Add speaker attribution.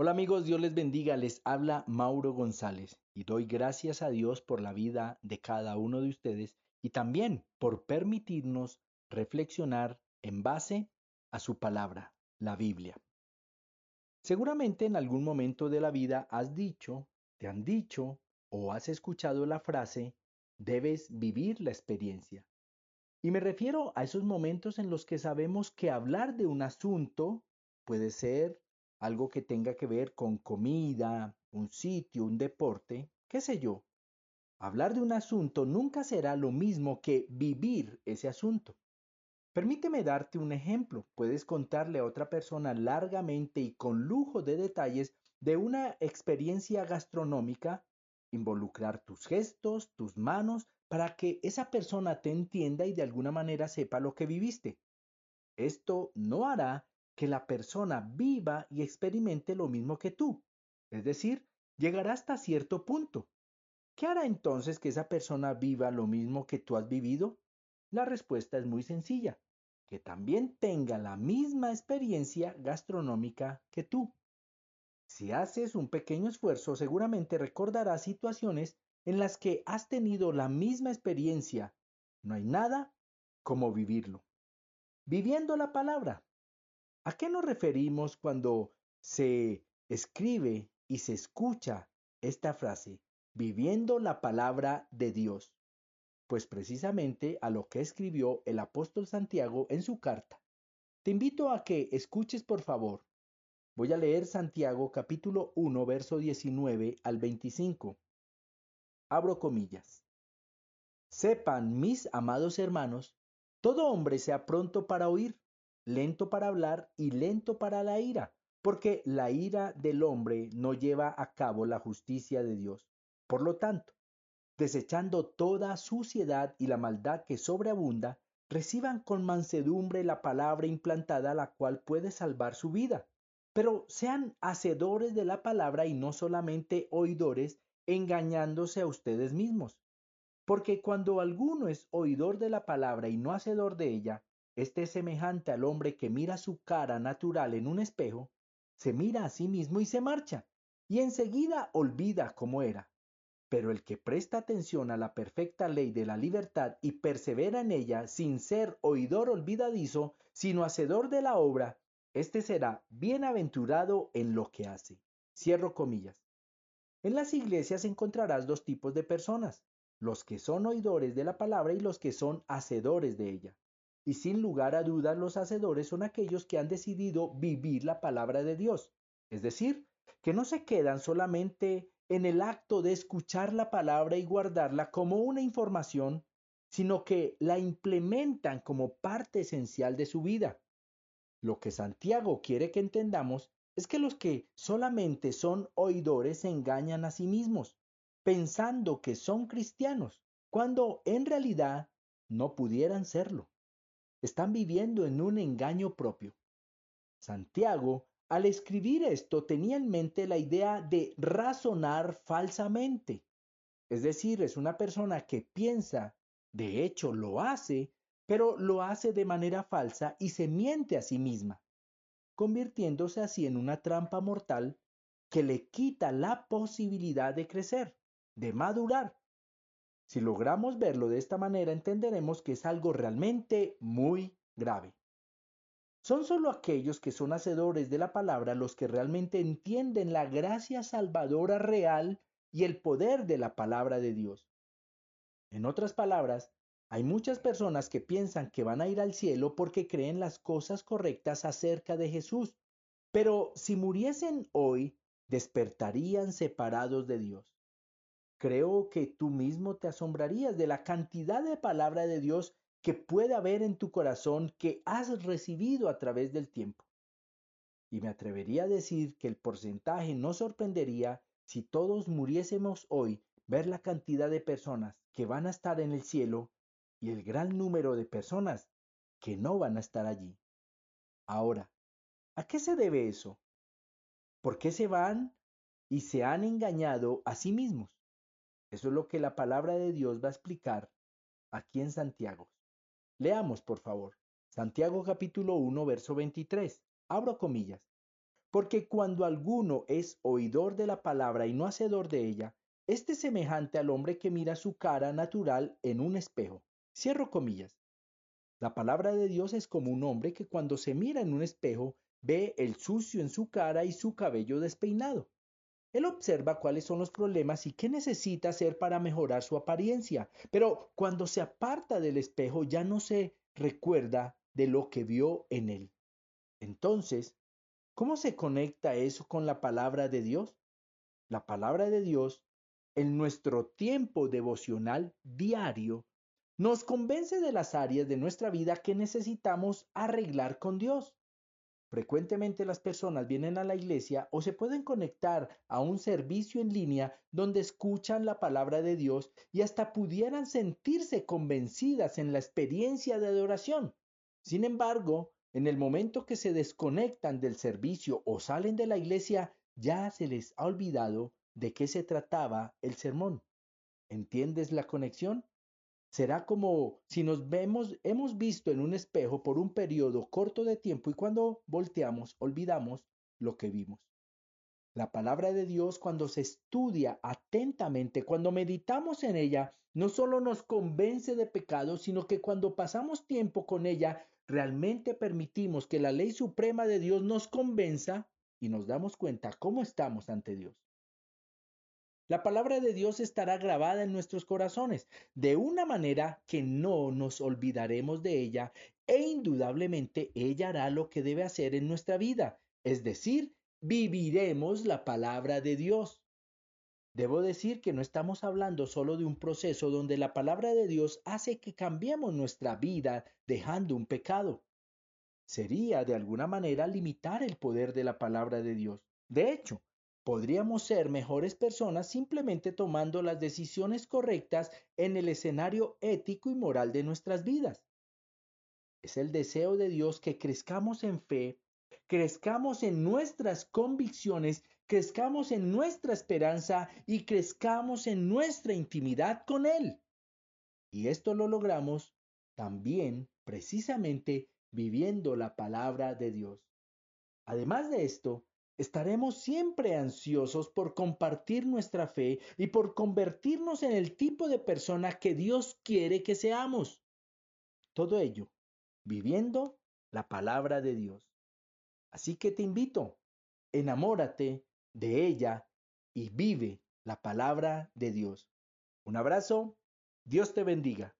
Speaker 1: Hola amigos, Dios les bendiga, les habla Mauro González y doy gracias a Dios por la vida de cada uno de ustedes y también por permitirnos reflexionar en base a su palabra, la Biblia. Seguramente en algún momento de la vida has dicho, te han dicho o has escuchado la frase, debes vivir la experiencia. Y me refiero a esos momentos en los que sabemos que hablar de un asunto puede ser algo que tenga que ver con comida, un sitio, un deporte, qué sé yo. Hablar de un asunto nunca será lo mismo que vivir ese asunto. Permíteme darte un ejemplo. Puedes contarle a otra persona largamente y con lujo de detalles de una experiencia gastronómica, involucrar tus gestos, tus manos, para que esa persona te entienda y de alguna manera sepa lo que viviste. Esto no hará que la persona viva y experimente lo mismo que tú. Es decir, llegará hasta cierto punto. ¿Qué hará entonces que esa persona viva lo mismo que tú has vivido? La respuesta es muy sencilla, que también tenga la misma experiencia gastronómica que tú. Si haces un pequeño esfuerzo, seguramente recordarás situaciones en las que has tenido la misma experiencia. No hay nada como vivirlo. Viviendo la palabra, ¿A qué nos referimos cuando se escribe y se escucha esta frase, viviendo la palabra de Dios? Pues precisamente a lo que escribió el apóstol Santiago en su carta. Te invito a que escuches por favor. Voy a leer Santiago capítulo 1, verso 19 al 25. Abro comillas. Sepan, mis amados hermanos, todo hombre sea pronto para oír lento para hablar y lento para la ira, porque la ira del hombre no lleva a cabo la justicia de Dios. Por lo tanto, desechando toda suciedad y la maldad que sobreabunda, reciban con mansedumbre la palabra implantada la cual puede salvar su vida. Pero sean hacedores de la palabra y no solamente oidores, engañándose a ustedes mismos. Porque cuando alguno es oidor de la palabra y no hacedor de ella, este es semejante al hombre que mira su cara natural en un espejo, se mira a sí mismo y se marcha, y enseguida olvida cómo era. Pero el que presta atención a la perfecta ley de la libertad y persevera en ella sin ser oidor olvidadizo, sino hacedor de la obra, éste será bienaventurado en lo que hace. Cierro comillas. En las iglesias encontrarás dos tipos de personas, los que son oidores de la palabra y los que son hacedores de ella. Y sin lugar a dudas los hacedores son aquellos que han decidido vivir la palabra de Dios. Es decir, que no se quedan solamente en el acto de escuchar la palabra y guardarla como una información, sino que la implementan como parte esencial de su vida. Lo que Santiago quiere que entendamos es que los que solamente son oidores se engañan a sí mismos, pensando que son cristianos, cuando en realidad no pudieran serlo están viviendo en un engaño propio. Santiago, al escribir esto, tenía en mente la idea de razonar falsamente. Es decir, es una persona que piensa, de hecho lo hace, pero lo hace de manera falsa y se miente a sí misma, convirtiéndose así en una trampa mortal que le quita la posibilidad de crecer, de madurar si logramos verlo de esta manera, entenderemos que es algo realmente muy grave. Son solo aquellos que son hacedores de la palabra los que realmente entienden la gracia salvadora real y el poder de la palabra de Dios. En otras palabras, hay muchas personas que piensan que van a ir al cielo porque creen las cosas correctas acerca de Jesús, pero si muriesen hoy, despertarían separados de Dios. Creo que tú mismo te asombrarías de la cantidad de palabra de Dios que puede haber en tu corazón que has recibido a través del tiempo. Y me atrevería a decir que el porcentaje no sorprendería si todos muriésemos hoy ver la cantidad de personas que van a estar en el cielo y el gran número de personas que no van a estar allí. Ahora, ¿a qué se debe eso? ¿Por qué se van y se han engañado a sí mismos? Eso es lo que la palabra de Dios va a explicar aquí en Santiago. Leamos, por favor. Santiago capítulo 1, verso 23. Abro comillas. Porque cuando alguno es oidor de la palabra y no hacedor de ella, este es semejante al hombre que mira su cara natural en un espejo. Cierro comillas. La palabra de Dios es como un hombre que cuando se mira en un espejo ve el sucio en su cara y su cabello despeinado. Él observa cuáles son los problemas y qué necesita hacer para mejorar su apariencia, pero cuando se aparta del espejo ya no se recuerda de lo que vio en él. Entonces, ¿cómo se conecta eso con la palabra de Dios? La palabra de Dios, en nuestro tiempo devocional diario, nos convence de las áreas de nuestra vida que necesitamos arreglar con Dios. Frecuentemente las personas vienen a la iglesia o se pueden conectar a un servicio en línea donde escuchan la palabra de Dios y hasta pudieran sentirse convencidas en la experiencia de adoración. Sin embargo, en el momento que se desconectan del servicio o salen de la iglesia, ya se les ha olvidado de qué se trataba el sermón. ¿Entiendes la conexión? Será como si nos vemos, hemos visto en un espejo por un periodo corto de tiempo y cuando volteamos olvidamos lo que vimos. La palabra de Dios cuando se estudia atentamente, cuando meditamos en ella, no solo nos convence de pecado, sino que cuando pasamos tiempo con ella, realmente permitimos que la ley suprema de Dios nos convenza y nos damos cuenta cómo estamos ante Dios. La palabra de Dios estará grabada en nuestros corazones de una manera que no nos olvidaremos de ella e indudablemente ella hará lo que debe hacer en nuestra vida, es decir, viviremos la palabra de Dios. Debo decir que no estamos hablando solo de un proceso donde la palabra de Dios hace que cambiemos nuestra vida dejando un pecado. Sería de alguna manera limitar el poder de la palabra de Dios. De hecho, Podríamos ser mejores personas simplemente tomando las decisiones correctas en el escenario ético y moral de nuestras vidas. Es el deseo de Dios que crezcamos en fe, crezcamos en nuestras convicciones, crezcamos en nuestra esperanza y crezcamos en nuestra intimidad con Él. Y esto lo logramos también precisamente viviendo la palabra de Dios. Además de esto, Estaremos siempre ansiosos por compartir nuestra fe y por convertirnos en el tipo de persona que Dios quiere que seamos. Todo ello viviendo la palabra de Dios. Así que te invito, enamórate de ella y vive la palabra de Dios. Un abrazo, Dios te bendiga.